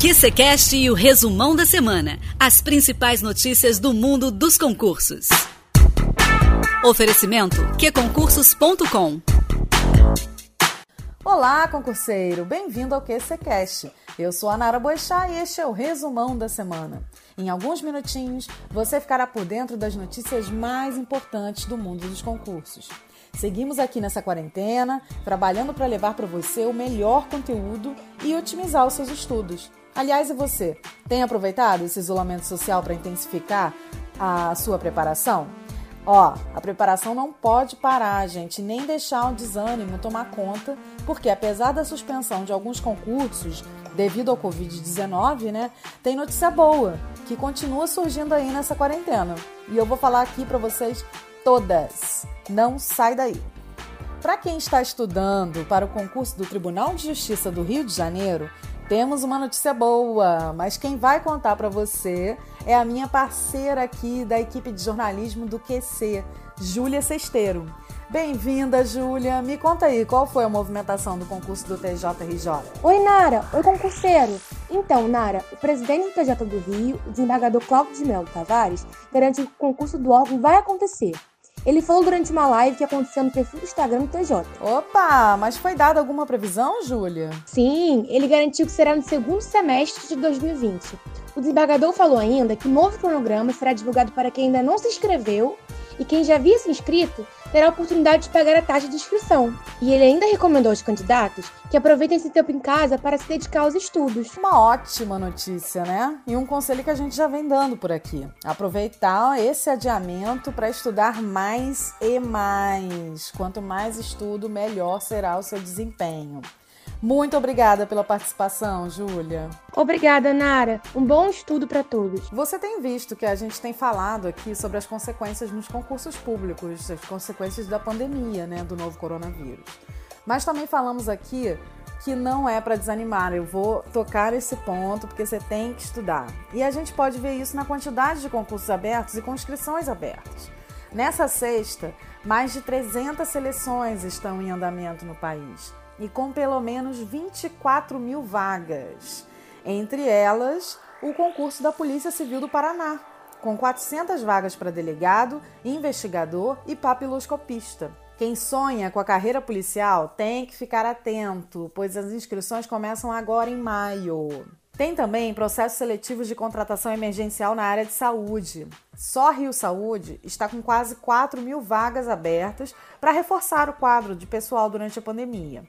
QCCast e o resumão da semana. As principais notícias do mundo dos concursos. Oferecimento qconcursos.com Olá, concurseiro! Bem-vindo ao QCCast. Eu sou a Nara Boixá e este é o resumão da semana. Em alguns minutinhos, você ficará por dentro das notícias mais importantes do mundo dos concursos. Seguimos aqui nessa quarentena, trabalhando para levar para você o melhor conteúdo e otimizar os seus estudos. Aliás, e você? Tem aproveitado esse isolamento social para intensificar a sua preparação? Ó, a preparação não pode parar, gente, nem deixar o desânimo tomar conta, porque apesar da suspensão de alguns concursos devido ao Covid-19, né, tem notícia boa que continua surgindo aí nessa quarentena. E eu vou falar aqui para vocês todas. Não sai daí. Para quem está estudando para o concurso do Tribunal de Justiça do Rio de Janeiro, temos uma notícia boa, mas quem vai contar para você é a minha parceira aqui da equipe de jornalismo do QC, Júlia Sesteiro. Bem-vinda, Júlia. Me conta aí, qual foi a movimentação do concurso do TJRJ? Oi, Nara. Oi, concurseiro. Então, Nara, o presidente do TJ do Rio, o desembargador Cláudio de Melo Tavares, garante que o concurso do órgão vai acontecer. Ele falou durante uma live que aconteceu no perfil do Instagram do TJ. Opa, mas foi dada alguma previsão, Júlia? Sim, ele garantiu que será no segundo semestre de 2020. O desembargador falou ainda que o novo cronograma será divulgado para quem ainda não se inscreveu e quem já havia se inscrito terá a oportunidade de pagar a taxa de inscrição. E ele ainda recomendou aos candidatos que aproveitem esse tempo em casa para se dedicar aos estudos. Uma ótima notícia, né? E um conselho que a gente já vem dando por aqui: aproveitar esse adiamento para estudar mais e mais. Quanto mais estudo, melhor será o seu desempenho. Muito obrigada pela participação, Júlia. Obrigada, Nara. Um bom estudo para todos. Você tem visto que a gente tem falado aqui sobre as consequências nos concursos públicos, as consequências da pandemia, né, do novo coronavírus. Mas também falamos aqui que não é para desanimar. Eu vou tocar esse ponto porque você tem que estudar. E a gente pode ver isso na quantidade de concursos abertos e com inscrições abertas. Nessa sexta, mais de 300 seleções estão em andamento no país e com pelo menos 24 mil vagas. Entre elas, o concurso da Polícia Civil do Paraná, com 400 vagas para delegado, investigador e papiloscopista. Quem sonha com a carreira policial tem que ficar atento, pois as inscrições começam agora em maio. Tem também processos seletivos de contratação emergencial na área de saúde. Só Rio Saúde está com quase 4 mil vagas abertas para reforçar o quadro de pessoal durante a pandemia.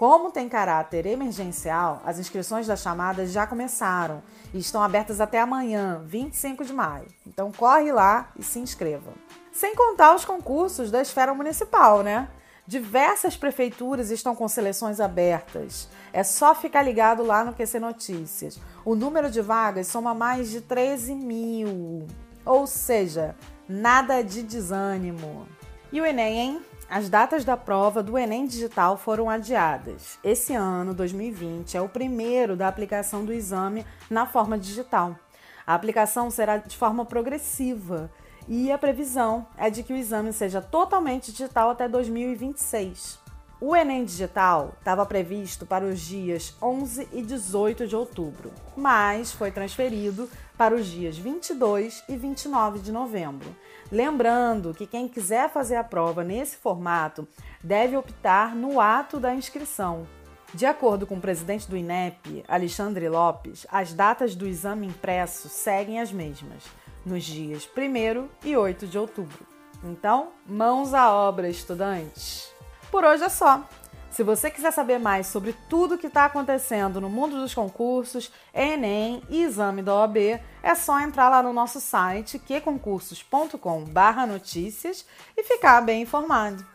Como tem caráter emergencial, as inscrições das chamadas já começaram e estão abertas até amanhã, 25 de maio. Então corre lá e se inscreva. Sem contar os concursos da esfera municipal, né? Diversas prefeituras estão com seleções abertas. É só ficar ligado lá no QC Notícias. O número de vagas soma mais de 13 mil. Ou seja, nada de desânimo. E o Enem, hein? As datas da prova do Enem Digital foram adiadas. Esse ano, 2020, é o primeiro da aplicação do exame na forma digital. A aplicação será de forma progressiva e a previsão é de que o exame seja totalmente digital até 2026. O Enem Digital estava previsto para os dias 11 e 18 de outubro, mas foi transferido para os dias 22 e 29 de novembro. Lembrando que quem quiser fazer a prova nesse formato deve optar no ato da inscrição. De acordo com o presidente do INEP, Alexandre Lopes, as datas do exame impresso seguem as mesmas nos dias 1 e 8 de outubro. Então, mãos à obra, estudantes! Por hoje é só. Se você quiser saber mais sobre tudo o que está acontecendo no mundo dos concursos, Enem e exame da OAB, é só entrar lá no nosso site qconcursos.com/notícias e ficar bem informado.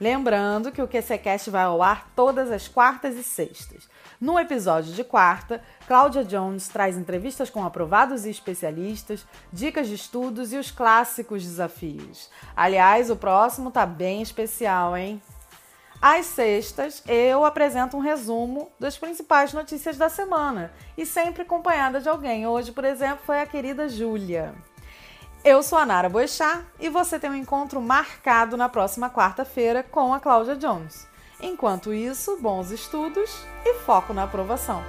Lembrando que o QCCast vai ao ar todas as quartas e sextas. No episódio de quarta, Cláudia Jones traz entrevistas com aprovados e especialistas, dicas de estudos e os clássicos desafios. Aliás, o próximo tá bem especial, hein? Às sextas, eu apresento um resumo das principais notícias da semana e sempre acompanhada de alguém. Hoje, por exemplo, foi a querida Júlia. Eu sou a Nara Boechat e você tem um encontro marcado na próxima quarta-feira com a Cláudia Jones. Enquanto isso, bons estudos e foco na aprovação.